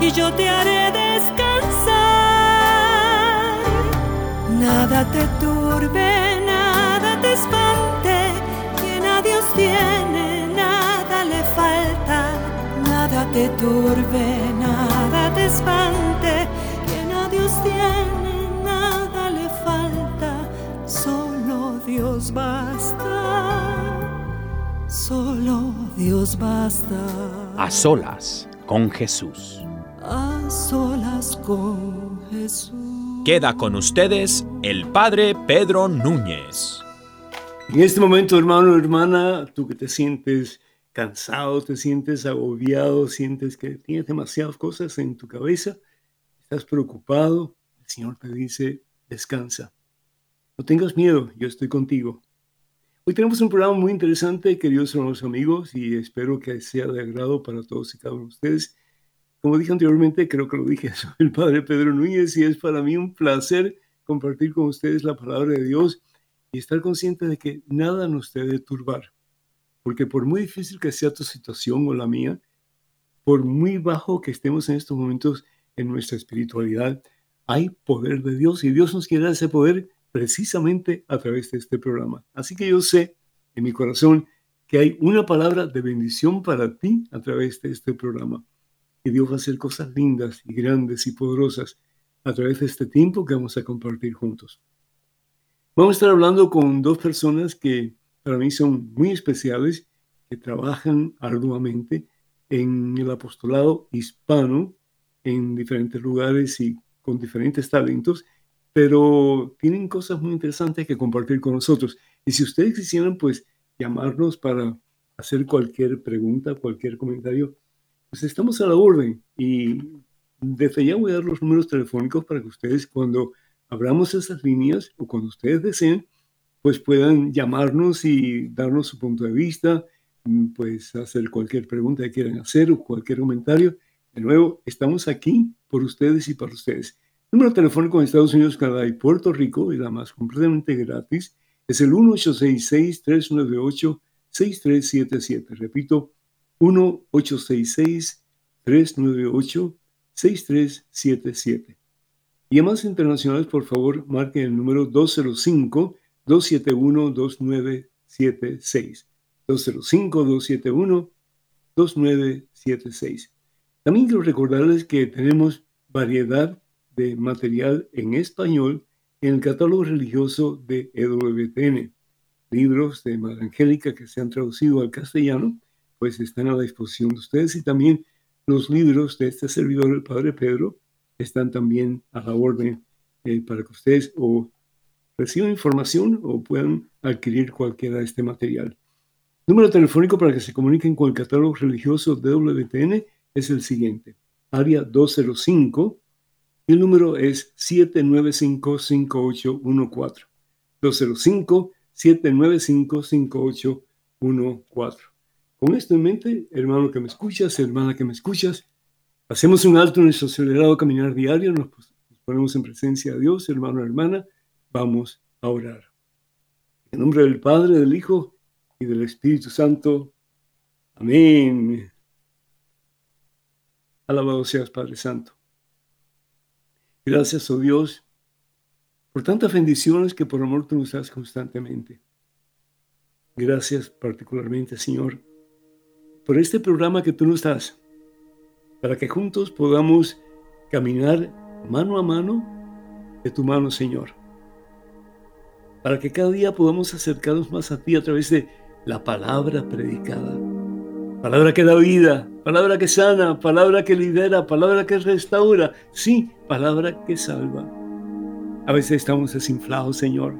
y yo te haré descansar. Nada te turbe, nada te espante, quien a Dios tiene, nada le falta. Nada te turbe, nada te espante, quien a Dios tiene, nada le falta. Solo Dios basta, solo Dios basta. A solas con Jesús. Solas con Jesús. Queda con ustedes el Padre Pedro Núñez. En este momento, hermano, hermana, tú que te sientes cansado, te sientes agobiado, sientes que tienes demasiadas cosas en tu cabeza, estás preocupado, el Señor te dice, descansa. No tengas miedo, yo estoy contigo. Hoy tenemos un programa muy interesante, queridos hermanos amigos, y espero que sea de agrado para todos y cada uno de ustedes. Como dije anteriormente, creo que lo dije, soy el Padre Pedro Núñez y es para mí un placer compartir con ustedes la palabra de Dios y estar consciente de que nada nos debe turbar. Porque por muy difícil que sea tu situación o la mía, por muy bajo que estemos en estos momentos en nuestra espiritualidad, hay poder de Dios y Dios nos quiere dar ese poder precisamente a través de este programa. Así que yo sé en mi corazón que hay una palabra de bendición para ti a través de este programa. Y Dios va a hacer cosas lindas y grandes y poderosas a través de este tiempo que vamos a compartir juntos. Vamos a estar hablando con dos personas que para mí son muy especiales, que trabajan arduamente en el apostolado hispano en diferentes lugares y con diferentes talentos, pero tienen cosas muy interesantes que compartir con nosotros. Y si ustedes quisieran, pues, llamarnos para hacer cualquier pregunta, cualquier comentario, pues estamos a la orden. Y desde ya voy a dar los números telefónicos para que ustedes, cuando abramos esas líneas o cuando ustedes deseen, pues puedan llamarnos y darnos su punto de vista, mm, pues hacer cualquier pregunta que quieran hacer o cualquier comentario. De nuevo, estamos aquí por ustedes y para ustedes. Número telefónico en Estados Unidos, Canadá y Puerto Rico, y la más completamente gratis, es el 1866-398-6377. Repito, 1-866-398-6377. Y más internacionales, por favor, marquen el número 205-271-2976. 205-271-2976. También quiero recordarles que tenemos variedad de material en español en el catálogo religioso de EWTN. Libros de Madre Angélica que se han traducido al castellano, pues están a la disposición de ustedes y también los libros de este servidor, el Padre Pedro, están también a la orden eh, para que ustedes o reciban información o puedan adquirir cualquiera de este material. Número telefónico para que se comuniquen con el catálogo religioso de WTN es el siguiente, área 205, y el número es 795-5814. 205-795-5814. Con esto en mente, hermano que me escuchas, hermana que me escuchas, hacemos un alto en nuestro acelerado caminar diario, nos ponemos en presencia de Dios, hermano, hermana, vamos a orar. En nombre del Padre, del Hijo y del Espíritu Santo. Amén. Alabado seas, Padre Santo. Gracias, oh Dios, por tantas bendiciones que por amor tú nos das constantemente. Gracias particularmente, Señor, por este programa que tú nos das, para que juntos podamos caminar mano a mano de tu mano, Señor. Para que cada día podamos acercarnos más a ti a través de la palabra predicada. Palabra que da vida, palabra que sana, palabra que libera, palabra que restaura, sí, palabra que salva. A veces estamos desinflados, Señor.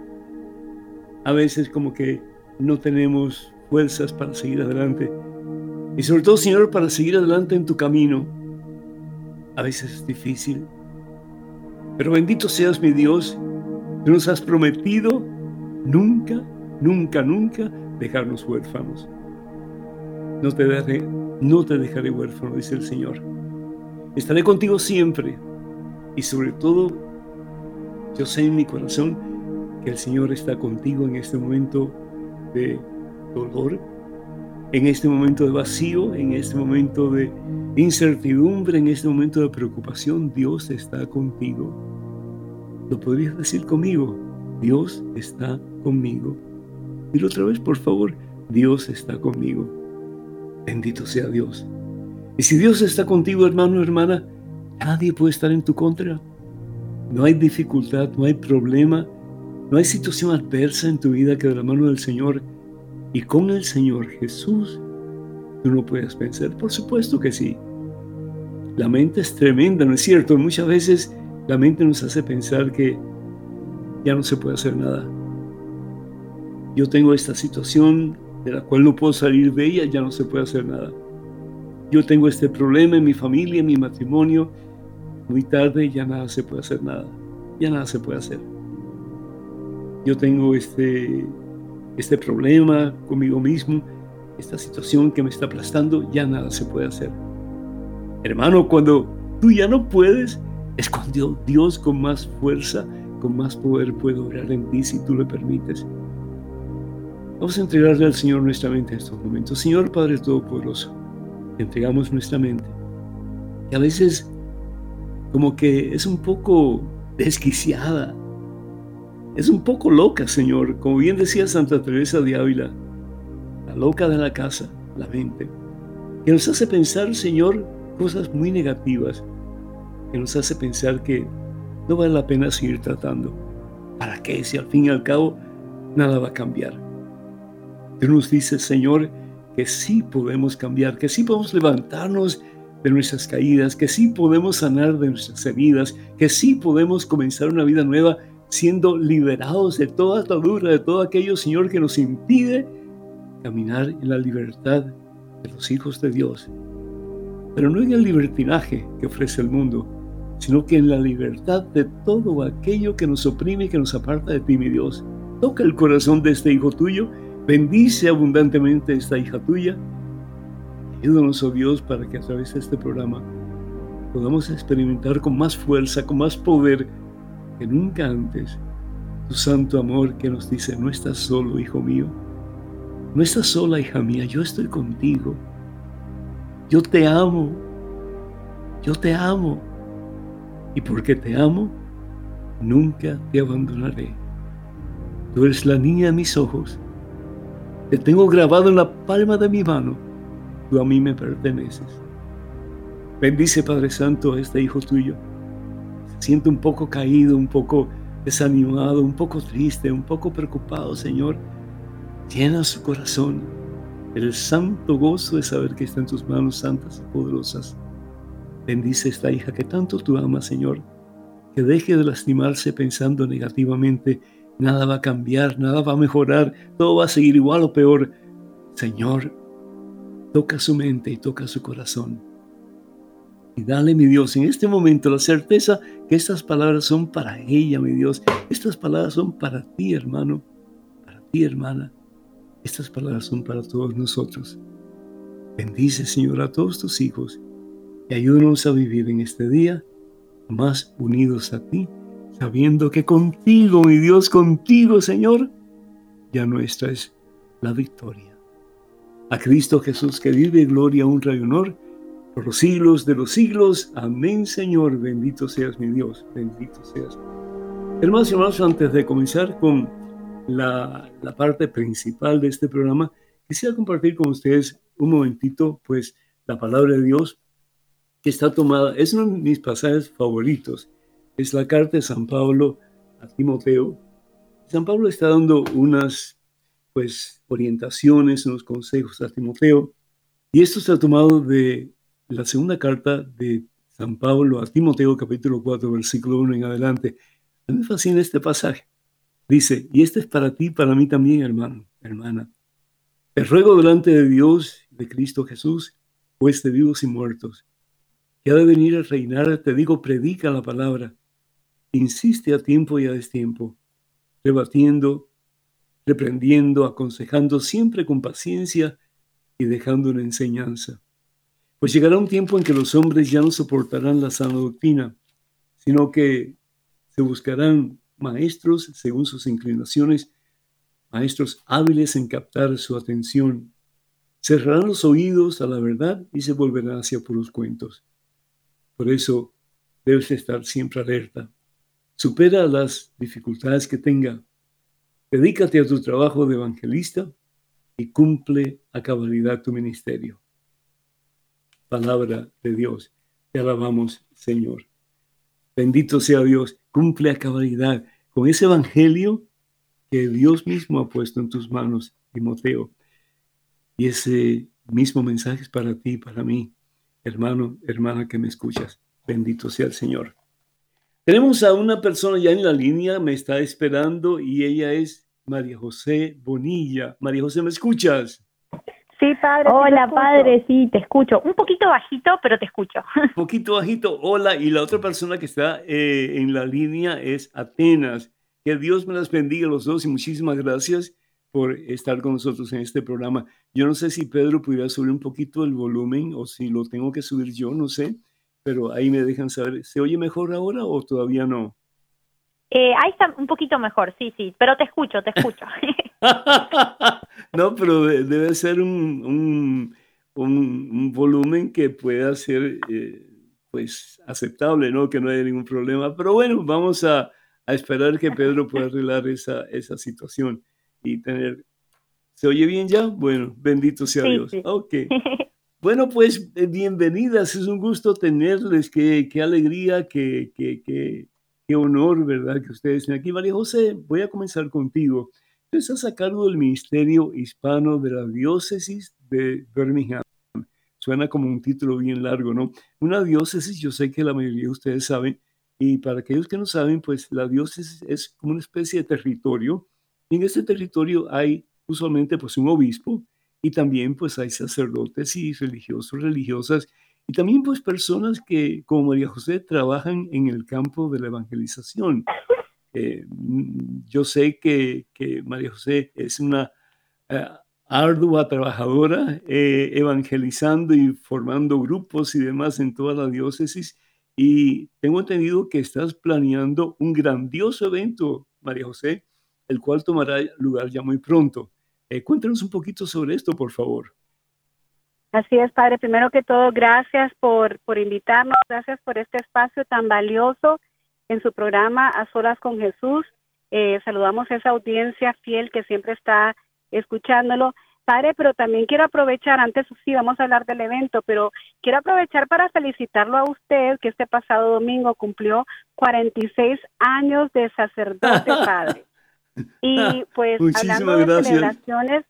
A veces como que no tenemos fuerzas para seguir adelante. Y sobre todo, Señor, para seguir adelante en tu camino. A veces es difícil. Pero bendito seas mi Dios, tú nos has prometido nunca, nunca, nunca dejarnos huérfanos. No te dejaré, no te dejaré huérfano, dice el Señor. Estaré contigo siempre. Y sobre todo, yo sé en mi corazón que el Señor está contigo en este momento de dolor, en este momento de vacío, en este momento de incertidumbre, en este momento de preocupación. Dios está contigo. ¿Lo podrías decir conmigo? Dios está conmigo. Dilo otra vez, por favor. Dios está conmigo. Bendito sea Dios. Y si Dios está contigo, hermano, hermana, nadie puede estar en tu contra. No hay dificultad, no hay problema, no hay situación adversa en tu vida que de la mano del Señor y con el Señor Jesús tú no puedes vencer. Por supuesto que sí. La mente es tremenda, ¿no es cierto? Muchas veces la mente nos hace pensar que ya no se puede hacer nada. Yo tengo esta situación de la cual no puedo salir de ella, ya no se puede hacer nada. Yo tengo este problema en mi familia, en mi matrimonio, muy tarde ya nada se puede hacer nada, ya nada se puede hacer. Yo tengo este, este problema conmigo mismo, esta situación que me está aplastando, ya nada se puede hacer. Hermano, cuando tú ya no puedes, es cuando Dios con más fuerza, con más poder puede obrar en ti si tú le permites. Vamos a entregarle al Señor nuestra mente en estos momentos. Señor Padre Todopoderoso, entregamos nuestra mente. Y a veces como que es un poco desquiciada, es un poco loca, Señor, como bien decía Santa Teresa de Ávila, la loca de la casa, la mente, que nos hace pensar, Señor, cosas muy negativas, que nos hace pensar que no vale la pena seguir tratando. ¿Para qué? Si al fin y al cabo nada va a cambiar. Tú nos dices, Señor, que sí podemos cambiar, que sí podemos levantarnos de nuestras caídas, que sí podemos sanar de nuestras heridas, que sí podemos comenzar una vida nueva siendo liberados de toda atadura, de todo aquello, Señor, que nos impide caminar en la libertad de los hijos de Dios. Pero no en el libertinaje que ofrece el mundo, sino que en la libertad de todo aquello que nos oprime y que nos aparta de ti, mi Dios. Toca el corazón de este hijo tuyo, bendice abundantemente a esta hija tuya Ayúdanos, oh Dios, para que a través de este programa podamos experimentar con más fuerza, con más poder que nunca antes tu santo amor que nos dice, no estás solo, hijo mío, no estás sola, hija mía, yo estoy contigo, yo te amo, yo te amo, y porque te amo, nunca te abandonaré. Tú eres la niña de mis ojos, te tengo grabado en la palma de mi mano. Tú a mí me perteneces. Bendice, Padre Santo, a este hijo tuyo. Se siente un poco caído, un poco desanimado, un poco triste, un poco preocupado, Señor. Llena su corazón el santo gozo de saber que está en tus manos santas y poderosas. Bendice esta hija que tanto tú amas, Señor. Que deje de lastimarse pensando negativamente. Nada va a cambiar, nada va a mejorar, todo va a seguir igual o peor. Señor, Toca su mente y toca su corazón. Y dale, mi Dios, en este momento la certeza que estas palabras son para ella, mi Dios. Estas palabras son para ti, hermano, para ti, hermana. Estas palabras son para todos nosotros. Bendice, Señor, a todos tus hijos y ayúdanos a vivir en este día más unidos a ti, sabiendo que contigo, mi Dios, contigo, Señor, ya nuestra es la victoria a Cristo Jesús que vive gloria, honra y honor por los siglos de los siglos. Amén, Señor. Bendito seas mi Dios. Bendito seas. Hermanos y hermanos, antes de comenzar con la, la parte principal de este programa, quisiera compartir con ustedes un momentito, pues, la palabra de Dios que está tomada, es uno de mis pasajes favoritos Es la carta de San Pablo a Timoteo. San Pablo está dando unas pues orientaciones, unos consejos a Timoteo. Y esto está tomado de la segunda carta de San Pablo a Timoteo, capítulo 4, versículo 1 en adelante. A mí me fascina este pasaje. Dice, y este es para ti, para mí también, hermano, hermana. Te ruego delante de Dios, de Cristo Jesús, pues de vivos y muertos, que ha de venir a reinar, te digo, predica la palabra, insiste a tiempo y a destiempo, rebatiendo, reprendiendo, aconsejando siempre con paciencia y dejando una enseñanza. Pues llegará un tiempo en que los hombres ya no soportarán la sana doctrina, sino que se buscarán maestros según sus inclinaciones, maestros hábiles en captar su atención. Cerrarán los oídos a la verdad y se volverán hacia puros cuentos. Por eso debes estar siempre alerta. Supera las dificultades que tenga. Dedícate a tu trabajo de evangelista y cumple a cabalidad tu ministerio. Palabra de Dios. Te alabamos, Señor. Bendito sea Dios. Cumple a cabalidad con ese evangelio que Dios mismo ha puesto en tus manos, Timoteo. Y ese mismo mensaje es para ti, para mí, hermano, hermana que me escuchas. Bendito sea el Señor. Tenemos a una persona ya en la línea, me está esperando y ella es María José Bonilla. María José, ¿me escuchas? Sí, padre. Hola, padre, sí, te escucho. Un poquito bajito, pero te escucho. Un poquito bajito, hola. Y la otra persona que está eh, en la línea es Atenas. Que Dios me las bendiga a los dos y muchísimas gracias por estar con nosotros en este programa. Yo no sé si Pedro pudiera subir un poquito el volumen o si lo tengo que subir yo, no sé, pero ahí me dejan saber. ¿Se oye mejor ahora o todavía no? Eh, ahí está un poquito mejor, sí, sí, pero te escucho, te escucho. no, pero debe ser un, un, volumen que pueda ser eh, pues aceptable, ¿no? Que no haya ningún problema. Pero bueno, vamos a, a esperar que Pedro pueda arreglar esa, esa situación y tener... ¿Se oye bien ya? Bueno, bendito sea Dios. Ok. Bueno, pues eh, bienvenidas, es un gusto tenerles, qué, qué alegría, qué, qué, qué, qué honor, ¿verdad? Que ustedes estén aquí. María José, voy a comenzar contigo. Estás a cargo del Ministerio Hispano de la Diócesis de Birmingham. Suena como un título bien largo, ¿no? Una diócesis, yo sé que la mayoría de ustedes saben, y para aquellos que no saben, pues la diócesis es como una especie de territorio. Y en este territorio hay usualmente pues un obispo y también pues hay sacerdotes y religiosos, religiosas y también pues personas que como María José trabajan en el campo de la evangelización. Eh, yo sé que, María José es una eh, ardua trabajadora eh, evangelizando y formando grupos y demás en toda la diócesis. Y tengo entendido que estás planeando un grandioso evento, María José, el cual tomará lugar ya muy pronto. cuéntanos un poquito sobre esto, por favor. Así es, Padre. Primero que todo, gracias por, por invitarnos, gracias por este espacio tan valioso en su programa A Solas con Jesús. Eh, saludamos a esa audiencia fiel que siempre está escuchándolo. Padre, pero también quiero aprovechar, antes sí vamos a hablar del evento, pero quiero aprovechar para felicitarlo a usted, que este pasado domingo cumplió 46 años de sacerdote, Padre. Y pues hablando de celebraciones,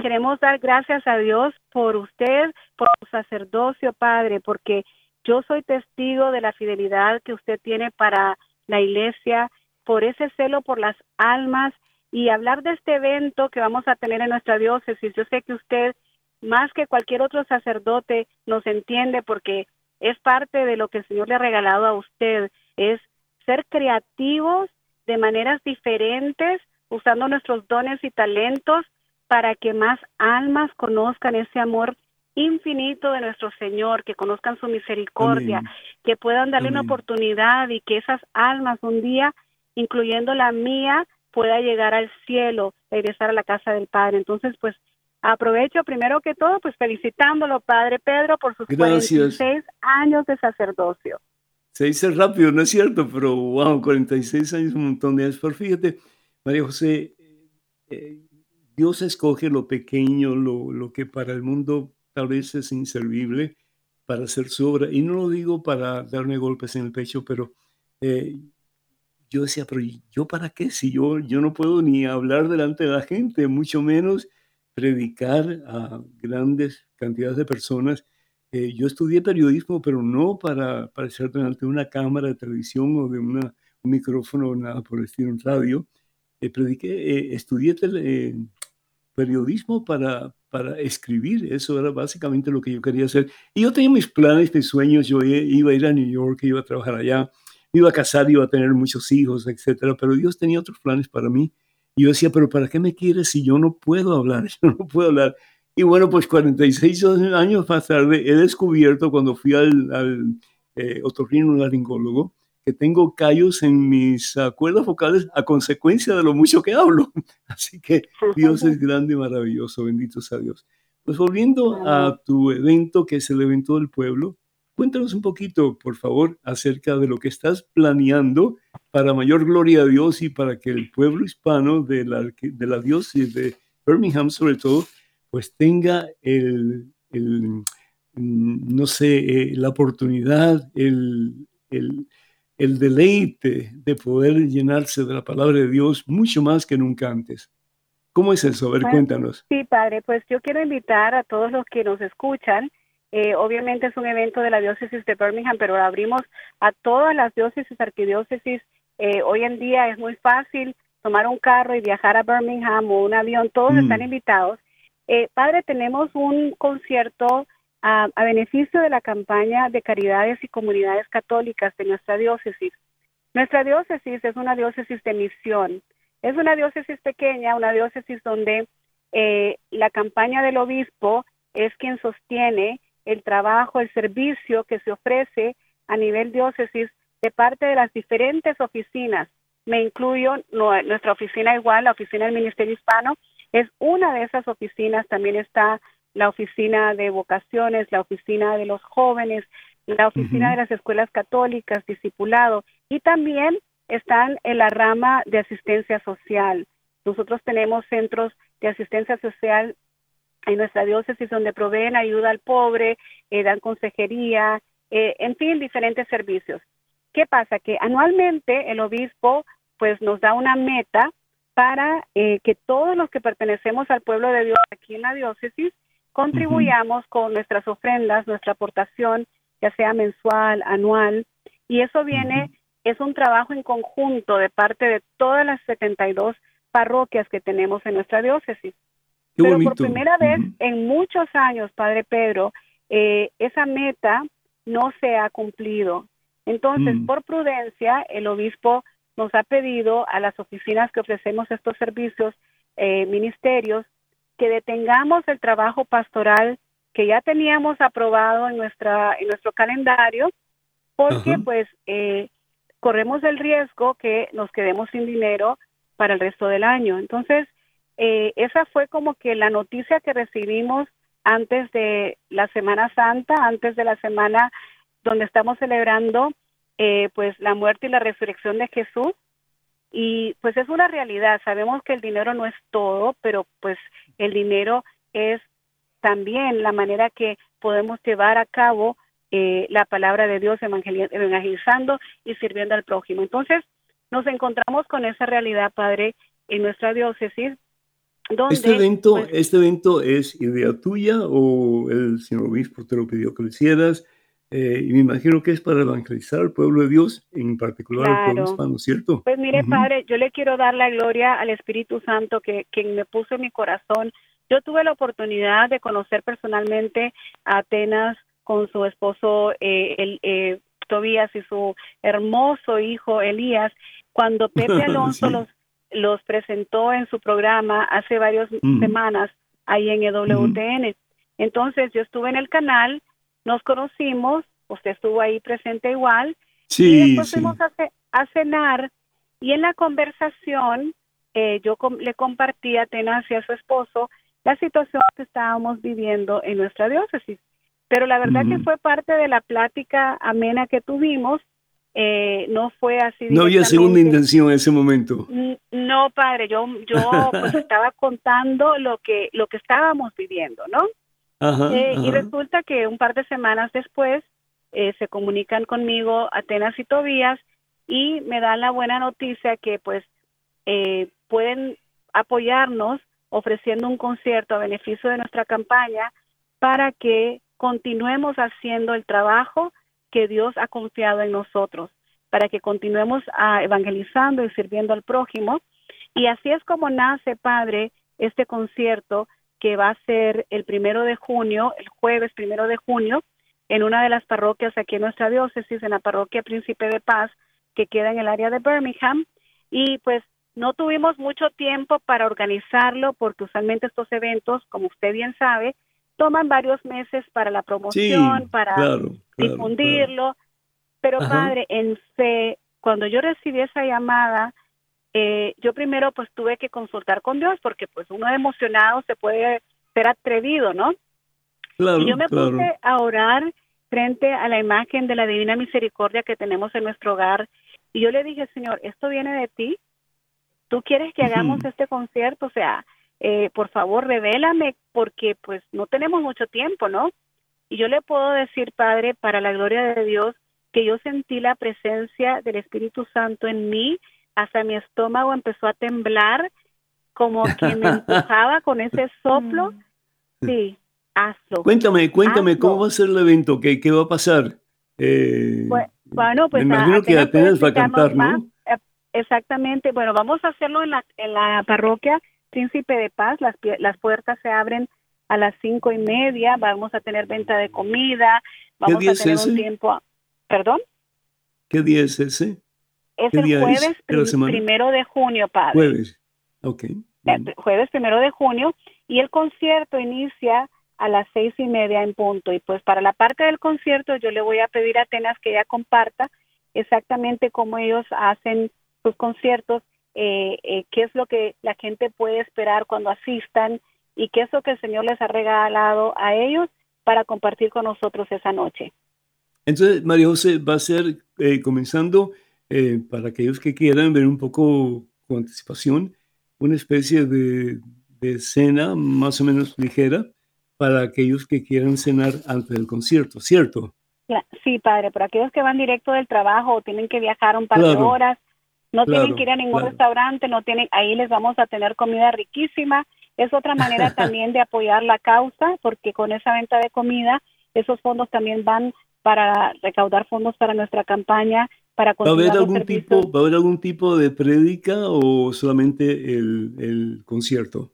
queremos dar gracias a Dios por usted, por su sacerdocio, Padre, porque yo soy testigo de la fidelidad que usted tiene para la iglesia, por ese celo por las almas y hablar de este evento que vamos a tener en nuestra diócesis. Yo sé que usted, más que cualquier otro sacerdote, nos entiende porque es parte de lo que el Señor le ha regalado a usted, es ser creativos de maneras diferentes, usando nuestros dones y talentos para que más almas conozcan ese amor infinito de nuestro Señor, que conozcan su misericordia, que puedan darle una oportunidad y que esas almas un día, incluyendo la mía, pueda llegar al cielo, regresar a la casa del Padre. Entonces, pues aprovecho primero que todo, pues felicitándolo, Padre Pedro, por sus 46 años de sacerdocio. Se dice rápido, ¿no es cierto? Pero wow, 46 años, un montón de años. Pero fíjate, María José, eh, Dios escoge lo pequeño, lo, lo que para el mundo tal vez es inservible para hacer su obra. Y no lo digo para darme golpes en el pecho, pero eh, yo decía, pero ¿yo para qué? Si yo, yo no puedo ni hablar delante de la gente, mucho menos predicar a grandes cantidades de personas. Eh, yo estudié periodismo, pero no para aparecer delante de una cámara de televisión o de una, un micrófono nada por estilo en radio. Eh, prediqué, eh, estudié periodismo para, para escribir, eso era básicamente lo que yo quería hacer. Y yo tenía mis planes, mis sueños, yo iba a ir a New York, iba a trabajar allá, iba a casar, iba a tener muchos hijos, etcétera, pero Dios tenía otros planes para mí. Y yo decía, pero ¿para qué me quieres si yo no puedo hablar? Yo no puedo hablar. Y bueno, pues 46 años más tarde he descubierto cuando fui al, al eh, laringólogo que tengo callos en mis cuerdas vocales a consecuencia de lo mucho que hablo. Así que Dios es grande y maravilloso, bendito sea Dios. Pues volviendo a tu evento, que es el evento del pueblo, Cuéntanos un poquito, por favor, acerca de lo que estás planeando para mayor gloria a Dios y para que el pueblo hispano de la, de la diócesis de Birmingham, sobre todo, pues tenga el, el no sé, eh, la oportunidad, el, el, el deleite de poder llenarse de la palabra de Dios mucho más que nunca antes. ¿Cómo es eso? A ver, cuéntanos. Sí, padre, pues yo quiero invitar a todos los que nos escuchan eh, obviamente es un evento de la diócesis de Birmingham, pero lo abrimos a todas las diócesis, arquidiócesis. Eh, hoy en día es muy fácil tomar un carro y viajar a Birmingham o un avión, todos mm. están invitados. Eh, padre, tenemos un concierto a, beneficio de la campaña de caridades y comunidades católicas de nuestra diócesis. Nuestra diócesis es una diócesis de misión. Es una diócesis pequeña, una diócesis donde la campaña del obispo es quien sostiene el trabajo, el servicio que se ofrece a nivel diócesis de parte de las diferentes oficinas. Me incluyo nuestra oficina igual, la oficina del Ministerio Hispano, es una de esas oficinas. También está la oficina de vocaciones, la oficina de los jóvenes, la oficina de las escuelas católicas, discipulado, y también están en la rama de asistencia social. Nosotros tenemos centros de asistencia social en nuestra diócesis donde proveen ayuda al pobre, eh, dan consejería, eh, en fin, diferentes servicios. ¿Qué pasa? Que anualmente el obispo pues nos da una meta para eh, que todos los que pertenecemos al pueblo de Dios aquí en la diócesis contribuyamos con nuestras ofrendas, nuestra aportación, ya sea mensual, anual, y eso viene, es un trabajo en conjunto de parte de todas las 72 parroquias que tenemos en nuestra diócesis. Pero por primera vez en muchos años, Padre Pedro, eh, esa meta no se ha cumplido. Entonces, mm. por prudencia, el obispo nos ha pedido a las oficinas que ofrecemos estos servicios, eh, ministerios, que detengamos el trabajo pastoral que ya teníamos aprobado en nuestra en nuestro calendario, porque pues eh, corremos el riesgo que nos quedemos sin dinero para el resto del año. Entonces, eh, esa fue como que la noticia que recibimos antes de la Semana Santa, antes de la semana donde estamos celebrando eh, pues la muerte y la resurrección de Jesús. Y pues es una realidad, sabemos que el dinero no es todo, pero pues el dinero es también la manera que podemos llevar a cabo eh, la palabra de Dios evangelizando y sirviendo al prójimo. Entonces, nos encontramos con esa realidad, Padre, en nuestra diócesis, este evento, pues ¿Este evento es idea tuya o el señor obispo te lo pidió que lo hicieras? Eh, y me imagino que es para evangelizar al pueblo de Dios, en particular al pueblo hispano, ¿cierto? Pues mire, Padre, yo le quiero dar la gloria al Espíritu Santo que quien me puso en mi corazón. Yo tuve la oportunidad de conocer personalmente a Atenas con su esposo eh, el, eh, Tobías y su hermoso hijo Elías, cuando Pepe Alonso los los presentó en su programa hace varias semanas ahí en EWTN. Entonces yo estuve en el canal, nos conocimos, usted estuvo ahí presente igual, y después fuimos a, cenar y en la conversación eh, yo le compartí a Atenas y a su esposo la situación que estábamos viviendo en nuestra diócesis. Pero la verdad que fue parte de la plática amena que tuvimos eh, no fue así. No había segunda intención en ese momento. No, padre, yo, yo pues estaba contando lo que, lo que estábamos viviendo, ¿no? Eh, y resulta que un par de semanas después eh, se comunican conmigo Atenas y Tobías y me dan la buena noticia que pues eh, pueden apoyarnos ofreciendo un concierto a beneficio de nuestra campaña para que continuemos haciendo el trabajo que Dios ha confiado en nosotros, para que continuemos a evangelizando y sirviendo al prójimo. Y así es como nace, Padre, este concierto que va a ser el primero de junio, el jueves primero de junio, en una de las parroquias aquí en nuestra diócesis, en la parroquia Príncipe de Paz, que queda en el área de Birmingham. Y pues no tuvimos mucho tiempo para organizarlo porque usualmente estos eventos, como usted bien sabe, toman varios meses para la promoción, para difundirlo. Pero padre, en fe, cuando yo recibí esa llamada, eh, yo primero pues tuve que consultar con Dios porque pues uno emocionado se puede ser atrevido, ¿no? y yo me puse a orar frente a la imagen de la divina misericordia que tenemos en nuestro hogar y yo le dije, Señor, esto viene de ti. Tú quieres que hagamos este concierto, o sea, eh, por favor, revélame, porque pues no tenemos mucho tiempo, ¿no? Y yo le puedo decir, Padre, para la gloria de Dios, que yo sentí la presencia del Espíritu Santo en mí, hasta mi estómago empezó a temblar, como que me empujaba con ese soplo. Sí, hazlo. Cuéntame, cuéntame, ¿cómo va a ser el evento? ¿Qué, qué va a pasar? Eh, bueno, pues me imagino que Atenas va a cantar, ¿no? Eh, exactamente. Bueno, vamos a hacerlo en la, en la parroquia Príncipe de Paz, las, las puertas se abren a las cinco y media, vamos a tener venta de comida, vamos a tener un tiempo, ¿perdón? ¿Qué día es ese? Es el jueves primero de junio, padre. Jueves, ok. Jueves primero de junio y el concierto inicia a las seis y media en punto. Y pues para la parte del concierto yo le voy a pedir a Atenas que ella comparta exactamente cómo ellos hacen sus conciertos eh, eh, qué es lo que la gente puede esperar cuando asistan y qué es lo que el Señor les ha regalado a ellos para compartir con nosotros esa noche. Entonces, María José, va a ser eh, comenzando, para aquellos que quieran ver un poco con anticipación, una especie de, de, cena más o menos ligera para aquellos que quieran cenar antes del concierto, ¿cierto? Sí, padre, para aquellos que van directo del trabajo o tienen que viajar un par de horas, no tienen que ir a ningún restaurante, no tienen, ahí les vamos a tener comida riquísima. Es otra manera también de apoyar la causa, porque con esa venta de comida, esos fondos también van para recaudar fondos para nuestra campaña, para ¿Va a haber algún tipo, ¿Va a haber algún tipo de prédica o solamente el, concierto?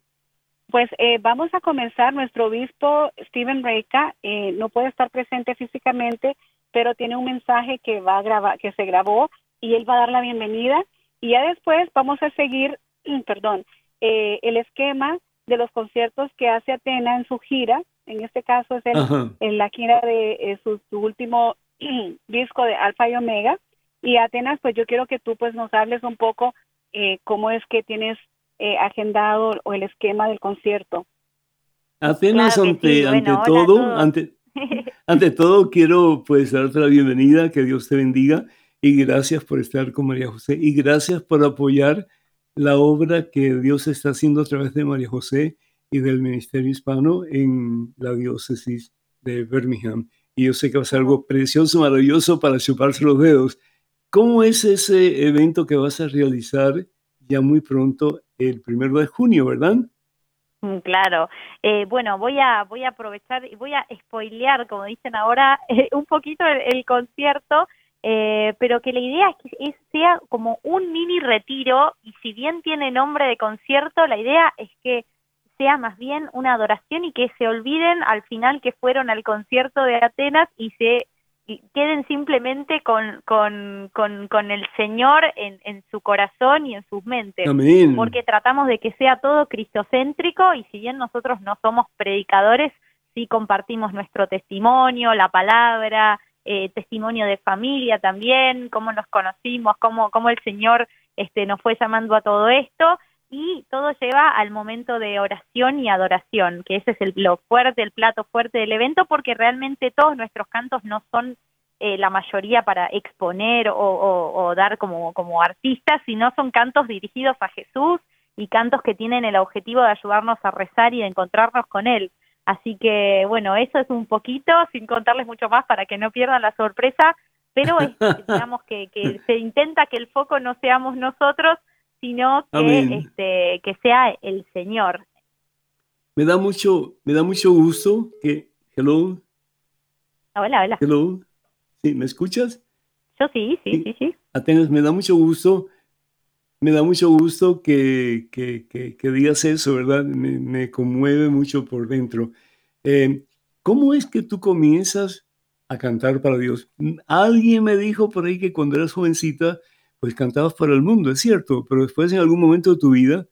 Pues eh, vamos a comenzar. Nuestro obispo Steven Reika eh, no puede estar presente físicamente, pero tiene un mensaje que va a grabar, que se grabó y él va a dar la bienvenida. Y ya después vamos a seguir, perdón, eh, el esquema de los conciertos que hace Atena en su gira, en este caso es en la gira de eh, su, último disco de Alfa y Omega, y Atenas, pues yo quiero que tú pues nos hables un poco eh, cómo es que tienes agendado o el esquema del concierto. Atenas, ante, ante todo, ante, ante todo quiero pues darte la bienvenida, que Dios te bendiga y gracias por estar con María José y gracias por apoyar la obra que Dios está haciendo a través de María José y del Ministerio Hispano en la diócesis de Birmingham. Y yo sé que va a ser algo precioso, maravilloso para chuparse los dedos. ¿Cómo es ese evento que vas a realizar ya muy pronto, el primero de junio, verdad? Mm, claro. Eh, bueno, voy a voy a aprovechar y voy a spoilear, como dicen ahora, un poquito el concierto eh, pero que la idea es que sea como un mini retiro y si bien tiene nombre de concierto, la idea es que sea más bien una adoración y que se olviden al final que fueron al concierto de Atenas y se queden simplemente con, con, con, el Señor en, en, su corazón y en sus mentes. Porque tratamos de que sea todo cristocéntrico y si bien nosotros no somos predicadores, sí compartimos nuestro testimonio, la palabra, eh, testimonio de familia también, cómo nos conocimos, cómo, cómo el Señor este, nos fue llamando a todo esto y todo lleva al momento de oración y adoración, que ese es el lo fuerte, el plato fuerte del evento, porque realmente todos nuestros cantos no son eh, la mayoría para exponer o, o, dar como, como artistas, sino son cantos dirigidos a Jesús y cantos que tienen el objetivo de ayudarnos a rezar y de encontrarnos con Él. Así que bueno, eso es un poquito, sin contarles mucho más para que no pierdan la sorpresa, pero digamos que, que se intenta que el foco no seamos nosotros, sino que, este, que sea el Señor. Me da mucho, me da mucho gusto que, hello. Hola, hola. Hello. ¿Sí, ¿Me escuchas? Yo sí, sí, sí, sí. Atenas, me da mucho gusto, me da mucho gusto que, que, que, digas eso, ¿verdad? Me, me, conmueve mucho por dentro. Eh, ¿Cómo es que tú comienzas a cantar para Dios? Alguien me dijo por ahí que cuando eras jovencita, pues cantabas para el mundo, es cierto, pero después en algún momento de tu vida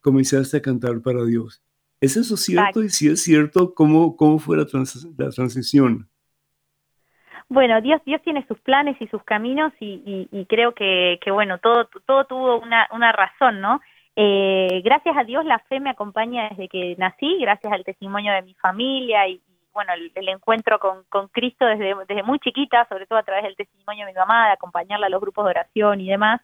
comenzaste a cantar para Dios. ¿Es eso cierto? Y si es cierto, ¿cómo, cómo fue la, transición? Bueno, Dios, Dios tiene sus planes y sus caminos y, creo que, que, bueno, todo, todo tuvo una, una razón, ¿no? Eh, gracias a Dios la fe me acompaña desde que nací, gracias al testimonio de mi familia y, bueno, el, encuentro con, con Cristo desde, desde muy chiquita, sobre todo a través del testimonio de mi mamá, de acompañarla a los grupos de oración y demás.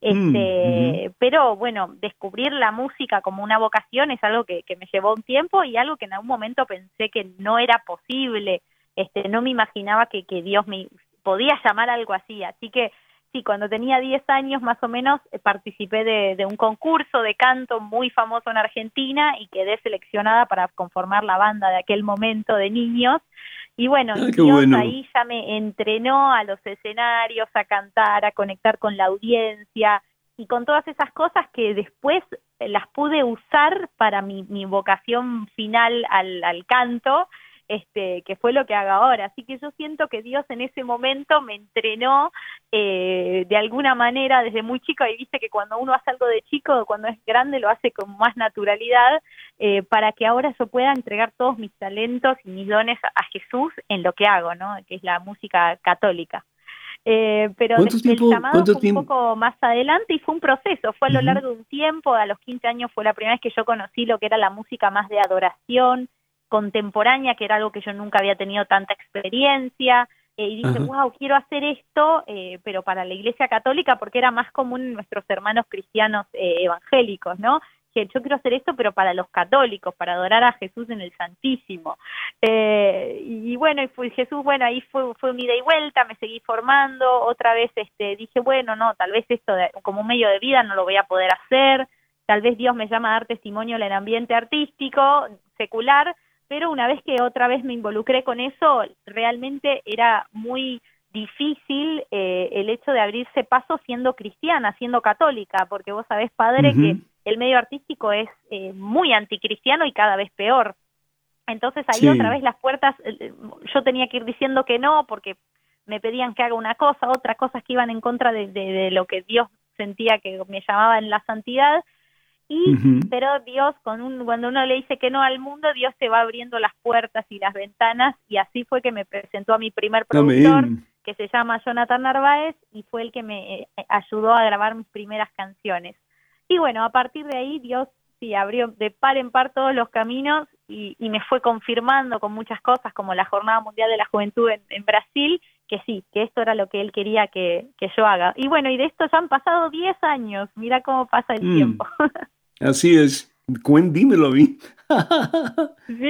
Mm, este, Pero bueno, descubrir la música como una vocación es algo que, que me llevó un tiempo y algo que en algún momento pensé que no era posible. Este, no me imaginaba que, que Dios me podía llamar algo así. Así que sí, cuando tenía 10 años más o menos eh, participé de, un concurso de canto muy famoso en Argentina y quedé seleccionada para conformar la banda de aquel momento de niños. Y bueno, ah, Dios ahí ya me entrenó a los escenarios, a cantar, a conectar con la audiencia y con todas esas cosas que después las pude usar para mi, mi vocación final al, al canto este, que fue lo que hago ahora. Así que yo siento que Dios en ese momento me entrenó eh, de alguna manera desde muy chico y viste que cuando uno hace algo de chico, cuando es grande lo hace con más naturalidad eh, para que ahora yo pueda entregar todos mis talentos y mis dones a Jesús en lo que hago, ¿no? Que es la música católica. Eh, pero el llamado fue un poco más adelante y fue un proceso, fue a lo largo de un tiempo, a los 15 años fue la primera vez que yo conocí lo que era la música más de adoración, contemporánea, que era algo que yo nunca había tenido tanta experiencia, eh, y dije, wow, quiero hacer esto, eh, pero para la Iglesia Católica, porque era más común en nuestros hermanos cristianos eh, evangélicos, ¿no? Que yo quiero hacer esto, pero para los católicos, para adorar a Jesús en el Santísimo. y, bueno, y fue, Jesús, bueno, ahí fue, fue un ida y vuelta, me seguí formando, otra vez este, dije, bueno, no, tal vez esto como un medio de vida no lo voy a poder hacer, tal vez Dios me llama a dar testimonio en el ambiente artístico, secular, pero una vez que otra vez me involucré con eso, realmente era muy difícil eh, el hecho de abrirse paso siendo cristiana, siendo católica, porque vos sabés, padre, que el medio artístico es eh, muy anticristiano y cada vez peor. Entonces ahí otra vez las puertas, eh, yo tenía que ir diciendo que no, porque me pedían que haga una cosa, otras cosas que iban en contra de, de lo que Dios sentía que me llamaba en la santidad, y pero Dios con un cuando uno le dice que no al mundo Dios te va abriendo las puertas y las ventanas y así fue que me presentó a mi primer productor que se llama Jonathan Narváez y fue el que me eh, ayudó a grabar mis primeras canciones y bueno a partir de ahí Dios sí abrió de par en par todos los caminos y, me fue confirmando con muchas cosas como la Jornada Mundial de la Juventud en, Brasil que sí, que esto era lo que él quería que, que, yo haga. Y bueno, y de esto ya han pasado 10 años, mira cómo pasa el mm. tiempo. Así es. Dímelo a mí.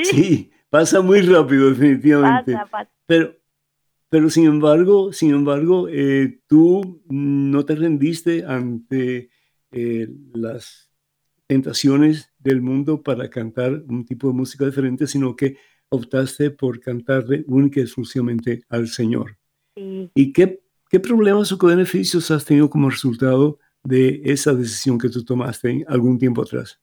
¿Sí? pasa muy rápido, definitivamente. Pero, pero sin embargo, sin embargo, eh, tú no te rendiste ante eh, las tentaciones del mundo para cantar un tipo de música diferente, sino que optaste por cantarle única y exclusivamente al Señor. ¿Y qué, qué problemas o qué beneficios has tenido como resultado de esa decisión que tú tomaste algún tiempo atrás?